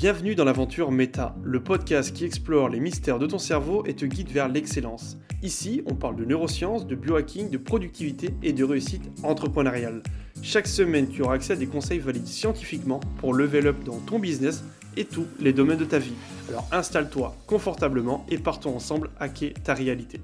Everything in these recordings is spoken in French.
Bienvenue dans l'aventure Meta, le podcast qui explore les mystères de ton cerveau et te guide vers l'excellence. Ici, on parle de neurosciences, de biohacking, de productivité et de réussite entrepreneuriale. Chaque semaine, tu auras accès à des conseils validés scientifiquement pour level up dans ton business et tous les domaines de ta vie. Alors installe-toi confortablement et partons ensemble hacker ta réalité.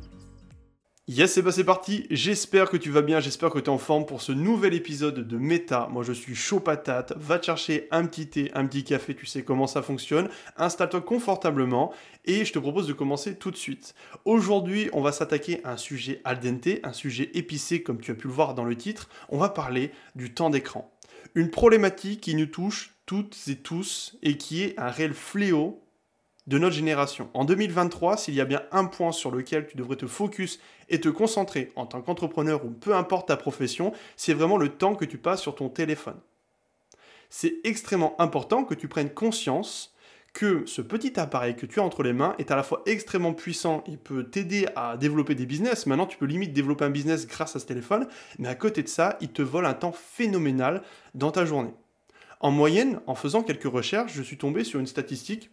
Yes, c'est c'est parti. J'espère que tu vas bien, j'espère que tu es en forme pour ce nouvel épisode de Méta. Moi, je suis chaud patate. Va te chercher un petit thé, un petit café, tu sais comment ça fonctionne. Installe-toi confortablement et je te propose de commencer tout de suite. Aujourd'hui, on va s'attaquer à un sujet al dente, un sujet épicé comme tu as pu le voir dans le titre. On va parler du temps d'écran. Une problématique qui nous touche toutes et tous et qui est un réel fléau de notre génération. En 2023, s'il y a bien un point sur lequel tu devrais te focus et te concentrer en tant qu'entrepreneur ou peu importe ta profession, c'est vraiment le temps que tu passes sur ton téléphone. C'est extrêmement important que tu prennes conscience que ce petit appareil que tu as entre les mains est à la fois extrêmement puissant et peut t'aider à développer des business. Maintenant, tu peux limite développer un business grâce à ce téléphone, mais à côté de ça, il te vole un temps phénoménal dans ta journée. En moyenne, en faisant quelques recherches, je suis tombé sur une statistique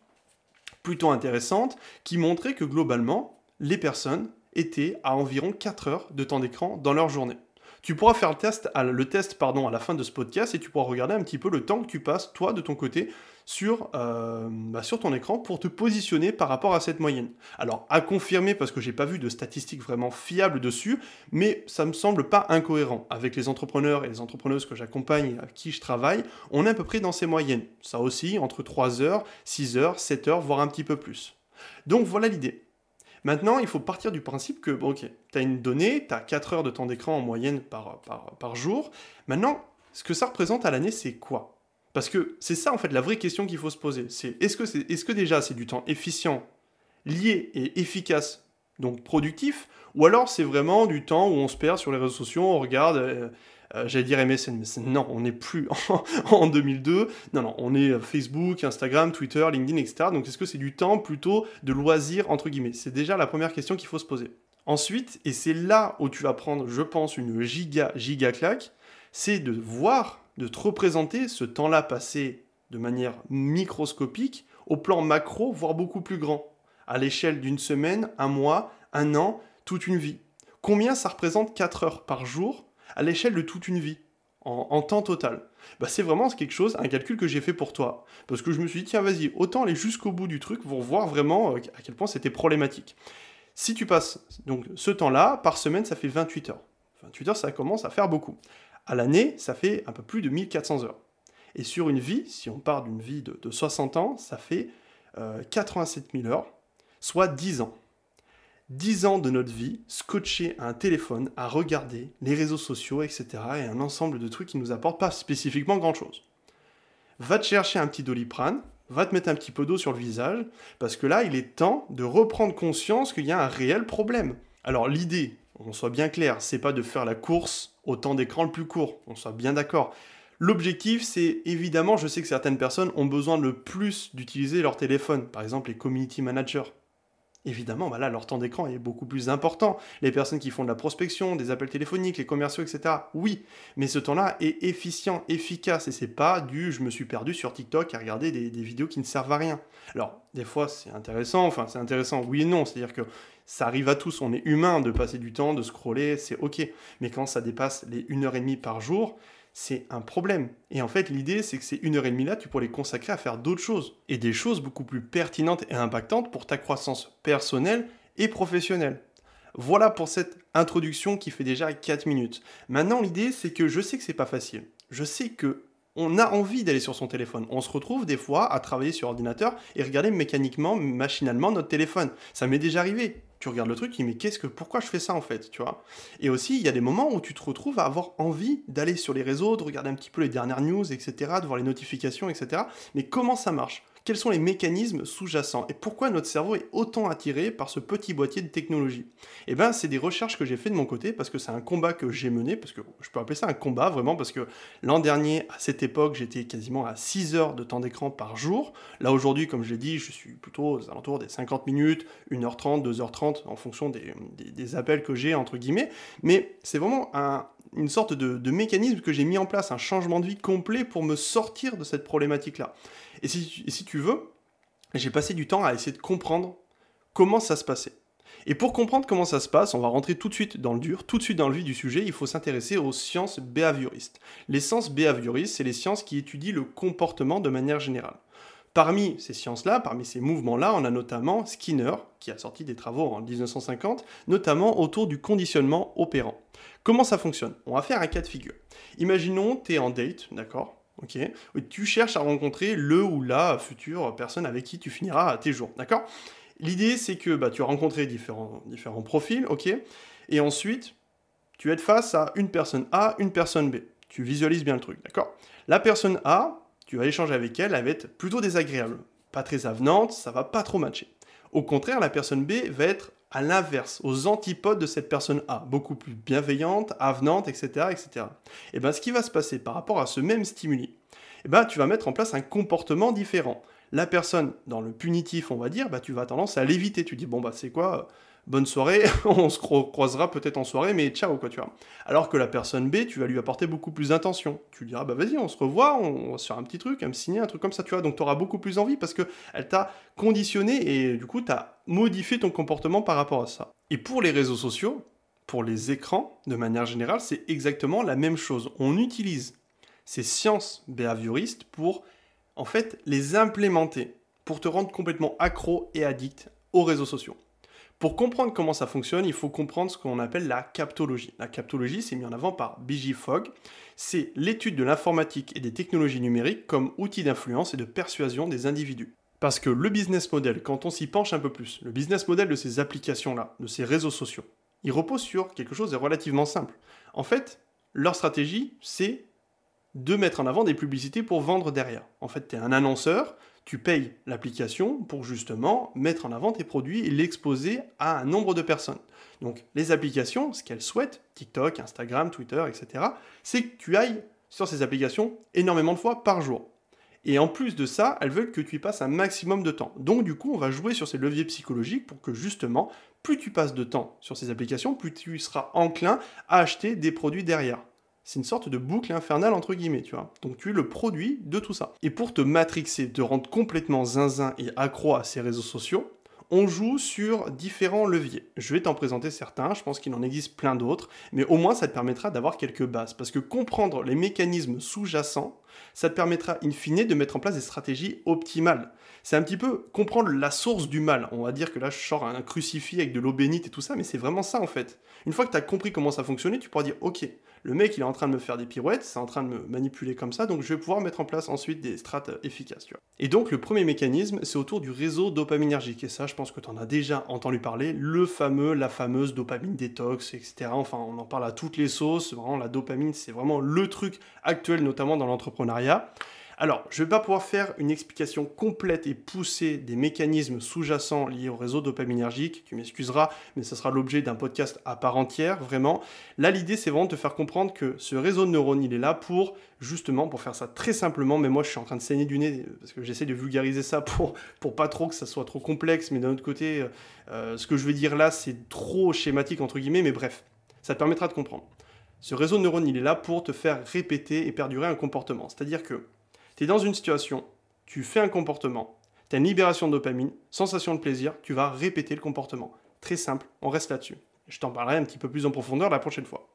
plutôt intéressante qui montrait que globalement, les personnes étaient à environ 4 heures de temps d'écran dans leur journée. Tu pourras faire le test, à, la fin de ce podcast et tu pourras regarder un petit peu le temps que tu passes, toi, de ton côté, sur, euh, bah, sur ton écran pour te positionner par rapport à cette moyenne. Alors, à confirmer, parce que j'ai pas vu de statistiques vraiment fiables dessus, mais ça me semble pas incohérent. Avec les entrepreneurs et les entrepreneuses que j'accompagne, à qui je travaille, on est à peu près dans ces moyennes. Ça aussi, entre 3 heures, 6 heures, 7 heures, voire un petit peu plus. Donc voilà l'idée. Maintenant, il faut partir du principe que, bon, ok, tu as une donnée, tu as 4 heures de temps d'écran en moyenne par, par, jour. Maintenant, ce que ça représente à l'année, c'est quoi? Parce que c'est ça, en fait, la vraie question qu'il faut se poser. C'est est-ce que, est, est-ce que déjà c'est du temps efficient, lié et efficace, donc productif, ou alors c'est vraiment du temps où on se perd sur les réseaux sociaux, on regarde euh, euh, j'allais dire MSN, mais non, on n'est plus en, 2002. Non, non, on est Facebook, Instagram, Twitter, LinkedIn, etc. Donc est-ce que c'est du temps plutôt de loisir, entre guillemets? C'est déjà la première question qu'il faut se poser. Ensuite, et c'est là où tu vas prendre, je pense, une giga, giga claque, c'est de voir, de te représenter ce temps-là passé de manière microscopique au plan macro, voire beaucoup plus grand, à l'échelle d'une semaine, un mois, un an, toute une vie. Combien ça représente 4 heures par jour à l'échelle de toute une vie, en, temps total. Bah, c'est vraiment quelque chose, un calcul que j'ai fait pour toi. Parce que je me suis dit, tiens, vas-y, autant aller jusqu'au bout du truc pour voir vraiment euh, à quel point c'était problématique. Si tu passes donc ce temps-là, par semaine, ça fait 28 heures. 28 heures, ça commence à faire beaucoup. À l'année, ça fait un peu plus de 1400 heures. Et sur une vie, si on part d'une vie de, 60 ans, ça fait 87 euh, 000 heures, soit 10 ans. 10 ans de notre vie scotchés à un téléphone, à regarder les réseaux sociaux, etc. et un ensemble de trucs qui ne nous apportent pas spécifiquement grand-chose. Va te chercher un petit doliprane, va te mettre un petit peu d'eau sur le visage, parce que là, il est temps de reprendre conscience qu'il y a un réel problème. Alors l'idée, on soit bien clair, c'est pas de faire la course au temps d'écran le plus court, on soit bien d'accord. L'objectif, c'est évidemment, je sais que certaines personnes ont besoin le plus d'utiliser leur téléphone, par exemple les community managers évidemment, bah là, leur temps d'écran est beaucoup plus important. Les personnes qui font de la prospection, des appels téléphoniques, les commerciaux, etc. Oui, mais ce temps-là est efficient, efficace, et c'est pas du je me suis perdu sur TikTok à regarder des, des vidéos qui ne servent à rien. Alors, des fois, c'est intéressant, enfin, c'est intéressant, oui et non, c'est-à-dire que ça arrive à tous, on est humain de passer du temps, de scroller, c'est ok. Mais quand ça dépasse les 1h30 par jour, c'est un problème. Et en fait, l'idée, c'est que ces une heure et demie là, tu pourrais les consacrer à faire d'autres choses. Et des choses beaucoup plus pertinentes et impactantes pour ta croissance personnelle et professionnelle. Voilà pour cette introduction qui fait déjà 4 minutes. Maintenant, l'idée, c'est que je sais que c'est pas facile. Je sais que on a envie d'aller sur son téléphone. On se retrouve des fois à travailler sur ordinateur et regarder mécaniquement, machinalement notre téléphone. Ça m'est déjà arrivé tu regardes le truc, dis mais qu'est-ce que, pourquoi je fais ça en fait, tu vois? Et aussi, il y a des moments où tu te retrouves à avoir envie d'aller sur les réseaux, de regarder un petit peu les dernières news, etc., de voir les notifications, etc. Mais comment ça marche? Quels sont les mécanismes sous-jacents et pourquoi notre cerveau est autant attiré par ce petit boîtier de technologie? Eh bien, c'est des recherches que j'ai fait de mon côté parce que c'est un combat que j'ai mené, parce que je peux appeler ça un combat vraiment, parce que l'an dernier, à cette époque, j'étais quasiment à 6 heures de temps d'écran par jour. Là, aujourd'hui, comme je l'ai dit, je suis plutôt aux alentours des 50 minutes, 1h30, 2h30, en fonction des, appels que j'ai, entre guillemets. Mais c'est vraiment une sorte de mécanisme que j'ai mis en place, un changement de vie complet pour me sortir de cette problématique-là. Et si, tu veux, j'ai passé du temps à essayer de comprendre comment ça se passait. Et pour comprendre comment ça se passe, on va rentrer tout de suite dans le dur, tout de suite dans le vif du sujet, il faut s'intéresser aux sciences behavioristes. Les sciences behavioristes, c'est les sciences qui étudient le comportement de manière générale. Parmi ces sciences-là, parmi ces mouvements-là, on a notamment Skinner, qui a sorti des travaux en 1950, notamment autour du conditionnement opérant. Comment ça fonctionne? On va faire un cas de figure. Imaginons, tu es en date, d'accord? Ok, tu cherches à rencontrer le ou la future personne avec qui tu finiras tes jours, d'accord? L'idée, c'est que bah, tu as rencontré différents, différents profils, ok? Et ensuite, tu es face à une personne A, une personne B. Tu visualises bien le truc, d'accord? La personne A, tu vas échanger avec elle, elle va être plutôt désagréable, pas très avenante, ça va pas trop matcher. Au contraire, la personne B va être à l'inverse, aux antipodes de cette personne A, beaucoup plus bienveillante, avenante, etc. etc. Et bien ce qui va se passer par rapport à ce même stimuli, et ben, tu vas mettre en place un comportement différent la personne dans le punitif, on va dire, bah, tu vas tendance à l'éviter. Tu dis, bon, bah, c'est quoi Bonne soirée, on se croisera peut-être en soirée, mais ciao, quoi, tu vois. Alors que la personne B, tu vas lui apporter beaucoup plus d'intention. Tu lui diras, bah, vas-y, on se revoit, on, va se faire un petit truc, un me un truc comme ça, tu vois. Donc, tu auras beaucoup plus envie parce qu'elle t'a conditionné et du coup, tu as modifié ton comportement par rapport à ça. Et pour les réseaux sociaux, pour les écrans, de manière générale, c'est exactement la même chose. On utilise ces sciences behavioristes pour en fait, les implémenter pour te rendre complètement accro et addict aux réseaux sociaux. Pour comprendre comment ça fonctionne, il faut comprendre ce qu'on appelle la captologie. La captologie, c'est mis en avant par B.J. Fogg. C'est l'étude de l'informatique et des technologies numériques comme outil d'influence et de persuasion des individus. Parce que le business model, quand on s'y penche un peu plus, le business model de ces applications-là, de ces réseaux sociaux, il repose sur quelque chose de relativement simple. En fait, leur stratégie, c'est de mettre en avant des publicités pour vendre derrière. En fait, tu es un annonceur, tu payes l'application pour justement mettre en avant tes produits et l'exposer à un nombre de personnes. Donc les applications, ce qu'elles souhaitent, TikTok, Instagram, Twitter, etc., c'est que tu ailles sur ces applications énormément de fois par jour. Et en plus de ça, elles veulent que tu y passes un maximum de temps. Donc du coup, on va jouer sur ces leviers psychologiques pour que justement, plus tu passes de temps sur ces applications, plus tu seras enclin à acheter des produits derrière. C'est une sorte de boucle infernale entre guillemets, tu vois. Donc tu es le produit de tout ça. Et pour te matrixer, te rendre complètement zinzin et accro à ces réseaux sociaux, on joue sur différents leviers. Je vais t'en présenter certains, je pense qu'il en existe plein d'autres, mais au moins ça te permettra d'avoir quelques bases. Parce que comprendre les mécanismes sous-jacents, ça te permettra in fine de mettre en place des stratégies optimales. C'est un petit peu comprendre la source du mal. On va dire que là je sors un crucifix avec de l'eau bénite et tout ça, mais c'est vraiment ça en fait. Une fois que tu as compris comment ça fonctionnait, tu pourras dire ok, le mec il est en train de me faire des pirouettes, c'est en train de me manipuler comme ça, donc je vais pouvoir mettre en place ensuite des strates efficaces. Et donc le premier mécanisme, c'est autour du réseau dopaminergique. Et ça, je pense que tu en as déjà entendu parler, le fameux, la fameuse dopamine détox, etc. Enfin, on en parle à toutes les sauces. Vraiment, la dopamine, c'est vraiment le truc actuel, notamment dans l'entrepreneuriat. Alors, je ne vais pas pouvoir faire une explication complète et poussée des mécanismes sous-jacents liés au réseau dopaminergique, tu m'excuseras, mais ce sera l'objet d'un podcast à part entière, vraiment. Là, l'idée, c'est vraiment de te faire comprendre que ce réseau de neurones, il est là pour, justement, pour faire ça très simplement, mais moi, je suis en train de saigner du nez, parce que j'essaie de vulgariser ça pour, pour pas trop que ça soit trop complexe, mais d'un autre côté, euh, ce que je vais dire là, c'est trop schématique, entre guillemets, mais bref, ça te permettra de comprendre. Ce réseau de neurones, il est là pour te faire répéter et perdurer un comportement. C'est-à-dire que tu es dans une situation, tu fais un comportement, tu as une libération de dopamine, sensation de plaisir, tu vas répéter le comportement. Très simple, on reste là-dessus. Je t'en parlerai un petit peu plus en profondeur la prochaine fois.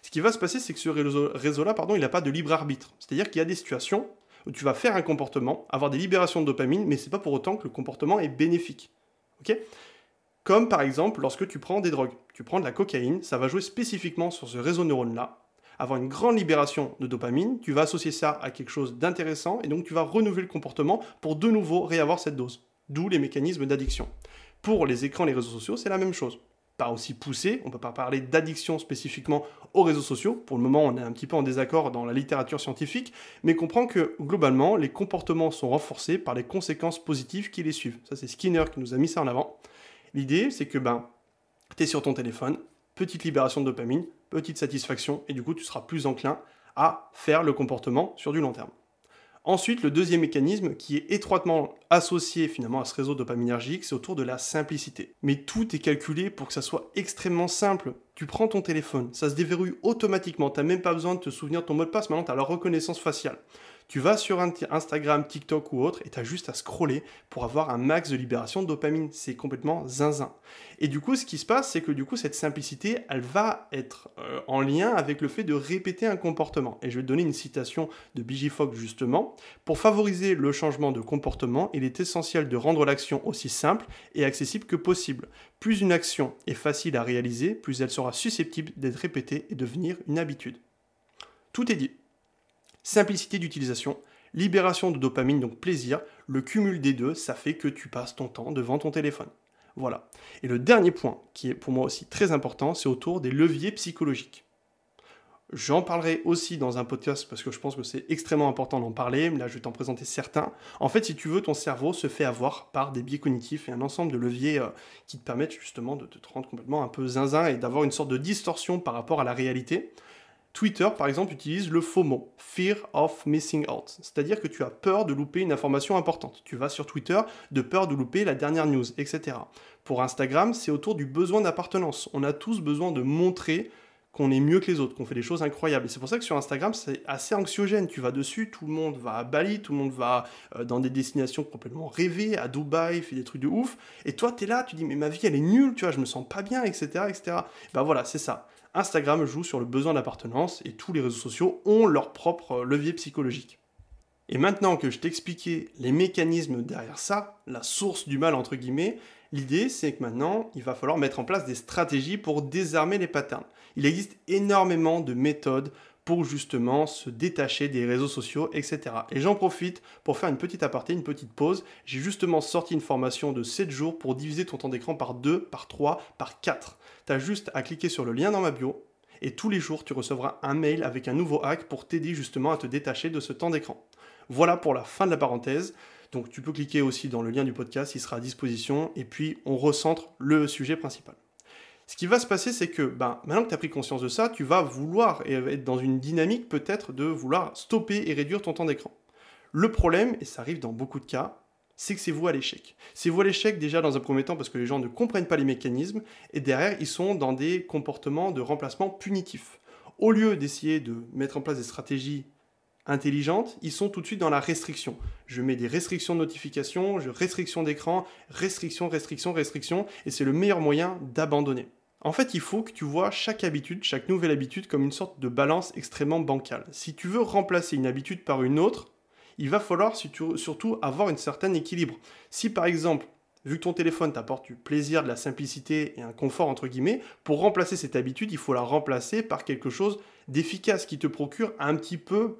Ce qui va se passer, c'est que ce réseau-là, pardon, il n'a pas de libre arbitre. C'est-à-dire qu'il y a des situations où tu vas faire un comportement, avoir des libérations de dopamine, mais c'est pas pour autant que le comportement est bénéfique. Ok? Comme par exemple lorsque tu prends des drogues. Tu prends de la cocaïne, ça va jouer spécifiquement sur ce réseau neurone-là, avoir une grande libération de dopamine, tu vas associer ça à quelque chose d'intéressant et donc tu vas renouveler le comportement pour de nouveau réavoir cette dose. D'où les mécanismes d'addiction. Pour les écrans, les réseaux sociaux, c'est la même chose. Pas aussi poussé, on ne peut pas parler d'addiction spécifiquement aux réseaux sociaux. Pour le moment, on est un petit peu en désaccord dans la littérature scientifique, mais comprend que globalement, les comportements sont renforcés par les conséquences positives qui les suivent. Ça, c'est Skinner qui nous a mis ça en avant. L'idée, c'est que ben, tu es sur ton téléphone, petite libération de dopamine, petite satisfaction, et du coup tu seras plus enclin à faire le comportement sur du long terme. Ensuite, le deuxième mécanisme qui est étroitement associé finalement à ce réseau dopaminergique, c'est autour de la simplicité. Mais tout est calculé pour que ça soit extrêmement simple. Tu prends ton téléphone, ça se déverrouille automatiquement, tu n'as même pas besoin de te souvenir de ton mot de passe, maintenant tu as la reconnaissance faciale. Tu vas sur Instagram, TikTok ou autre et tu as juste à scroller pour avoir un max de libération de dopamine. C'est complètement zinzin. Et du coup, ce qui se passe, c'est que du coup, cette simplicité, elle va être euh, en lien avec le fait de répéter un comportement. Et je vais te donner une citation de Fogg justement. Pour favoriser le changement de comportement, il est essentiel de rendre l'action aussi simple et accessible que possible. Plus une action est facile à réaliser, plus elle sera susceptible d'être répétée et devenir une habitude. Tout est dit simplicité d'utilisation, libération de dopamine, donc plaisir, le cumul des deux, ça fait que tu passes ton temps devant ton téléphone. Voilà. Et le dernier point, qui est pour moi aussi très important, c'est autour des leviers psychologiques. J'en parlerai aussi dans un podcast parce que je pense que c'est extrêmement important d'en parler. Là, je vais t'en présenter certains. En fait, si tu veux, ton cerveau se fait avoir par des biais cognitifs et un ensemble de leviers euh, qui te permettent justement de te rendre complètement un peu zinzin et d'avoir une sorte de distorsion par rapport à la réalité. Twitter, par exemple, utilise le faux mot, fear of missing out, c'est-à-dire que tu as peur de louper une information importante. Tu vas sur Twitter de peur de louper la dernière news, etc. Pour Instagram, c'est autour du besoin d'appartenance. On a tous besoin de montrer qu'on est mieux que les autres, qu'on fait des choses incroyables. Et c'est pour ça que sur Instagram, c'est assez anxiogène. Tu vas dessus, tout le monde va à Bali, tout le monde va euh, dans des destinations complètement rêvées, à Dubaï, fait des trucs de ouf. Et toi, tu es là, tu dis, mais ma vie, elle est nulle, tu vois, je me sens pas bien, etc. etc. Ben voilà, c'est ça. Instagram joue sur le besoin d'appartenance et tous les réseaux sociaux ont leur propre levier psychologique. Et maintenant que je t'ai expliqué les mécanismes derrière ça, la source du mal entre guillemets, l'idée c'est que maintenant il va falloir mettre en place des stratégies pour désarmer les patterns. Il existe énormément de méthodes pour justement se détacher des réseaux sociaux, etc. Et j'en profite pour faire une petite aparté, une petite pause. J'ai justement sorti une formation de 7 jours pour diviser ton temps d'écran par 2, par 3, par 4. Tu as juste à cliquer sur le lien dans ma bio et tous les jours tu recevras un mail avec un nouveau hack pour t'aider justement à te détacher de ce temps d'écran. Voilà pour la fin de la parenthèse. Donc tu peux cliquer aussi dans le lien du podcast, il sera à disposition et puis on recentre le sujet principal. Ce qui va se passer, c'est que ben, maintenant que tu as pris conscience de ça, tu vas vouloir être dans une dynamique peut-être de vouloir stopper et réduire ton temps d'écran. Le problème, et ça arrive dans beaucoup de cas, c'est que c'est vous à l'échec. C'est vous à l'échec déjà dans un premier temps parce que les gens ne comprennent pas les mécanismes et derrière ils sont dans des comportements de remplacement punitifs. Au lieu d'essayer de mettre en place des stratégies intelligentes, ils sont tout de suite dans la restriction. Je mets des restrictions de notification, je restriction d'écran, restriction, restriction, restriction, et c'est le meilleur moyen d'abandonner. En fait, il faut que tu vois chaque habitude, chaque nouvelle habitude comme une sorte de balance extrêmement bancale. Si tu veux remplacer une habitude par une autre, il va falloir surtout avoir un certain équilibre. Si par exemple, vu que ton téléphone t'apporte du plaisir, de la simplicité et un confort entre guillemets, pour remplacer cette habitude, il faut la remplacer par quelque chose d'efficace qui te procure un petit peu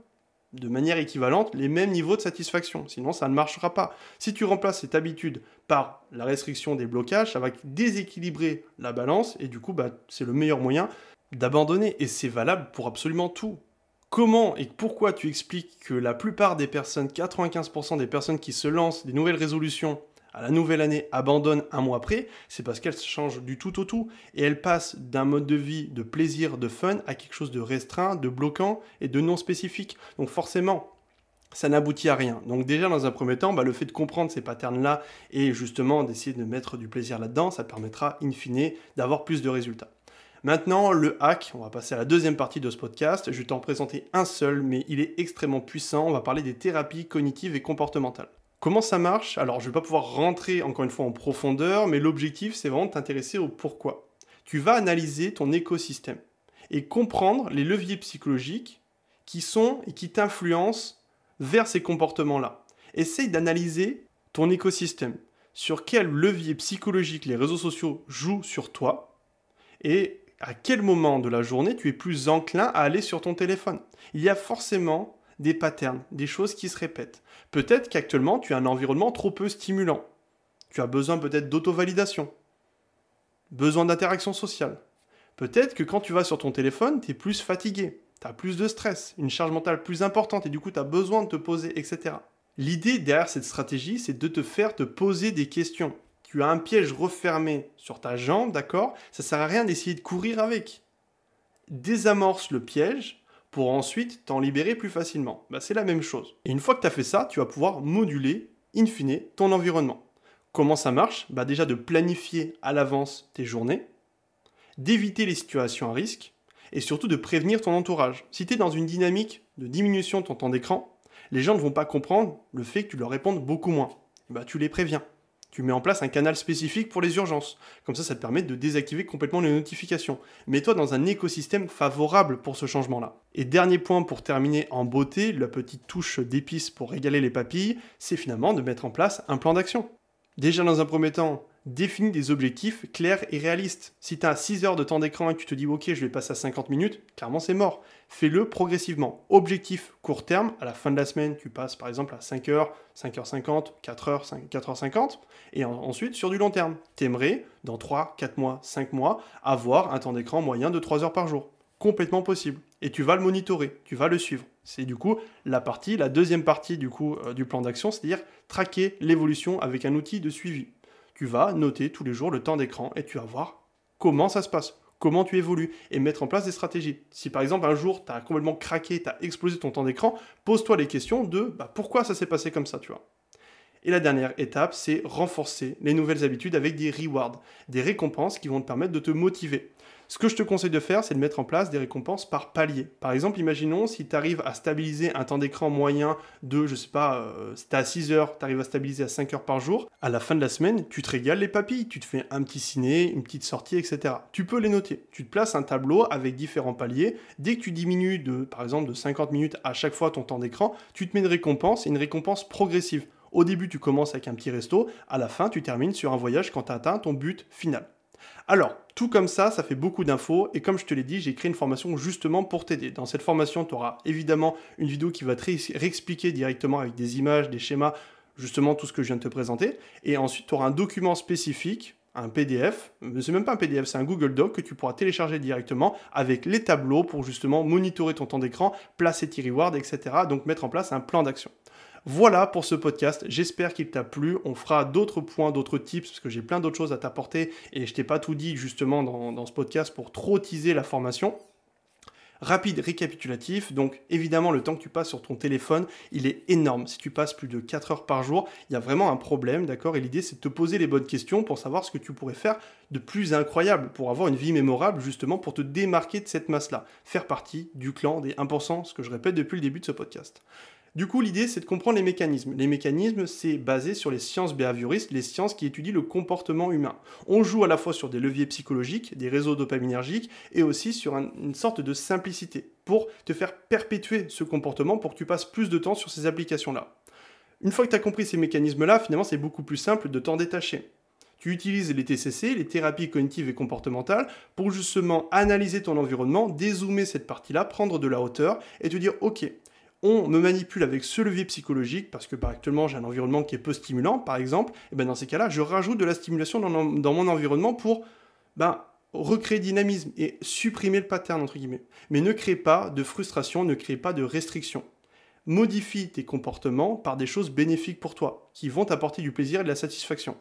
de manière équivalente les mêmes niveaux de satisfaction. Sinon, ça ne marchera pas. Si tu remplaces cette habitude par la restriction des blocages, ça va déséquilibrer la balance et du coup, bah, c'est le meilleur moyen d'abandonner. Et c'est valable pour absolument tout. Comment et pourquoi tu expliques que la plupart des personnes, 95% des personnes qui se lancent des nouvelles résolutions à la nouvelle année abandonne un mois après, c'est parce qu'elle change du tout au tout et elle passe d'un mode de vie de plaisir, de fun à quelque chose de restreint, de bloquant et de non spécifique. Donc forcément, ça n'aboutit à rien. Donc déjà dans un premier temps, bah, le fait de comprendre ces patterns-là et justement d'essayer de mettre du plaisir là-dedans, ça permettra in fine d'avoir plus de résultats. Maintenant, le hack, on va passer à la deuxième partie de ce podcast. Je vais t'en présenter un seul, mais il est extrêmement puissant. On va parler des thérapies cognitives et comportementales. Comment ça marche? Alors, je ne vais pas pouvoir rentrer encore une fois en profondeur, mais l'objectif, c'est vraiment de t'intéresser au pourquoi. Tu vas analyser ton écosystème et comprendre les leviers psychologiques qui sont et qui t'influencent vers ces comportements-là. Essaye d'analyser ton écosystème, sur quel levier psychologique les réseaux sociaux jouent sur toi et à quel moment de la journée tu es plus enclin à aller sur ton téléphone. Il y a forcément des patterns, des choses qui se répètent. Peut-être qu'actuellement, tu as un environnement trop peu stimulant. Tu as besoin peut-être d'auto-validation, besoin d'interaction sociale. Peut-être que quand tu vas sur ton téléphone, tu es plus fatigué, tu as plus de stress, une charge mentale plus importante et du coup tu as besoin de te poser, etc. L'idée derrière cette stratégie, c'est de te faire te poser des questions. Tu as un piège refermé sur ta jambe, d'accord? Ça sert à rien d'essayer de courir avec. Désamorce le piège pour ensuite t'en libérer plus facilement. Bah, c'est la même chose. Et une fois que tu as fait ça, tu vas pouvoir moduler, in fine, ton environnement. Comment ça marche? Bah, Déjà de planifier à l'avance tes journées, d'éviter les situations à risque, et surtout de prévenir ton entourage. Si tu es dans une dynamique de diminution de ton temps d'écran, les gens ne vont pas comprendre le fait que tu leur répondes beaucoup moins. Bah, tu les préviens. Tu mets en place un canal spécifique pour les urgences. Comme ça, ça te permet de désactiver complètement les notifications. Mets-toi dans un écosystème favorable pour ce changement-là. Et dernier point pour terminer en beauté, la petite touche d'épices pour régaler les papilles, c'est finalement de mettre en place un plan d'action. Déjà dans un premier temps, définis des objectifs clairs et réalistes. Si tu as 6 heures de temps d'écran et que tu te dis ok je vais passer à 50 minutes, clairement c'est mort. Fais-le progressivement. Objectif court terme, à la fin de la semaine tu passes par exemple à 5 heures, 5h50, 4h, 4h50, et ensuite sur du long terme. T'aimerais dans 3, 4 mois, 5 mois avoir un temps d'écran moyen de 3 heures par jour. Complètement possible. Et tu vas le monitorer, tu vas le suivre. C'est du coup la partie, la deuxième partie du coup euh, du plan d'action, c'est-à-dire traquer l'évolution avec un outil de suivi tu vas noter tous les jours le temps d'écran et tu vas voir comment ça se passe, comment tu évolues et mettre en place des stratégies. Si par exemple un jour tu as complètement craqué, tu as explosé ton temps d'écran, pose-toi les questions de bah, pourquoi ça s'est passé comme ça, tu vois. Et la dernière étape, c'est renforcer les nouvelles habitudes avec des rewards, des récompenses qui vont te permettre de te motiver. Ce que je te conseille de faire, c'est de mettre en place des récompenses par palier. Par exemple, imaginons si tu arrives à stabiliser un temps d'écran moyen de, je sais pas, euh, si tu à 6 heures, tu arrives à stabiliser à 5 heures par jour, à la fin de la semaine, tu te régales les papilles, tu te fais un petit ciné, une petite sortie, etc. Tu peux les noter. Tu te places un tableau avec différents paliers. Dès que tu diminues de, par exemple, de 50 minutes à chaque fois ton temps d'écran, tu te mets une récompense, une récompense progressive. Au début, tu commences avec un petit resto, à la fin, tu termines sur un voyage quand tu as atteint ton but final. Alors, tout comme ça, ça fait beaucoup d'infos, et comme je te l'ai dit, j'ai créé une formation justement pour t'aider. Dans cette formation, tu auras évidemment une vidéo qui va te réexpliquer directement avec des images, des schémas, justement tout ce que je viens de te présenter, et ensuite tu auras un document spécifique un PDF, c'est même pas un PDF, c'est un Google Doc que tu pourras télécharger directement avec les tableaux pour justement monitorer ton temps d'écran, placer tes rewards, etc. Donc mettre en place un plan d'action. Voilà pour ce podcast, j'espère qu'il t'a plu. On fera d'autres points, d'autres tips, parce que j'ai plein d'autres choses à t'apporter et je t'ai pas tout dit justement dans, ce podcast pour trop teaser la formation. Rapide récapitulatif, donc évidemment le temps que tu passes sur ton téléphone, il est énorme. Si tu passes plus de 4 heures par jour, il y a vraiment un problème, d'accord? Et l'idée c'est de te poser les bonnes questions pour savoir ce que tu pourrais faire de plus incroyable, pour avoir une vie mémorable justement, pour te démarquer de cette masse-là. Faire partie du clan des 1%, ce que je répète depuis le début de ce podcast. Du coup, l'idée, c'est de comprendre les mécanismes. Les mécanismes, c'est basé sur les sciences behavioristes, les sciences qui étudient le comportement humain. On joue à la fois sur des leviers psychologiques, des réseaux dopaminergiques, et aussi sur une sorte de simplicité, pour te faire perpétuer ce comportement, pour que tu passes plus de temps sur ces applications-là. Une fois que tu as compris ces mécanismes-là, finalement, c'est beaucoup plus simple de t'en détacher. Tu utilises les TCC, les thérapies cognitives et comportementales, pour justement analyser ton environnement, dézoomer cette partie-là, prendre de la hauteur et te dire, ok, on me manipule avec ce levier psychologique, parce que bah, actuellement j'ai un environnement qui est peu stimulant, par exemple, et ben dans ces cas-là, je rajoute de la stimulation dans, mon environnement pour ben, recréer dynamisme et supprimer le pattern, entre guillemets. Mais ne crée pas de frustration, ne crée pas de restriction. Modifie tes comportements par des choses bénéfiques pour toi, qui vont t'apporter du plaisir et de la satisfaction.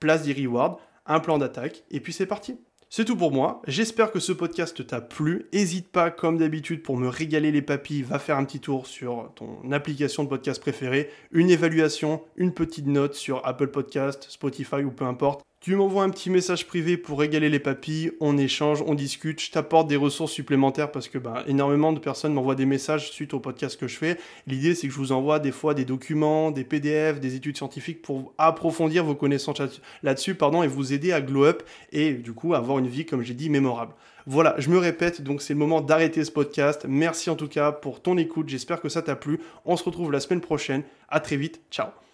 Place des rewards, un plan d'attaque, et puis c'est parti. C'est tout pour moi. J'espère que ce podcast t'a plu. N'hésite pas, comme d'habitude, pour me régaler les papilles, va faire un petit tour sur ton application de podcast préférée, une évaluation, une petite note sur Apple Podcast, Spotify ou peu importe. Tu m'envoies un petit message privé pour régaler les papilles, on échange, on discute, je t'apporte des ressources supplémentaires parce que bah, énormément de personnes m'envoient des messages suite au podcast que je fais. L'idée c'est que je vous envoie des fois des documents, des PDF, des études scientifiques pour approfondir vos connaissances là-dessus et vous aider à glow up et du coup avoir une vie comme j'ai dit mémorable. Voilà, je me répète, donc c'est le moment d'arrêter ce podcast. Merci en tout cas pour ton écoute, j'espère que ça t'a plu. On se retrouve la semaine prochaine. À très vite, ciao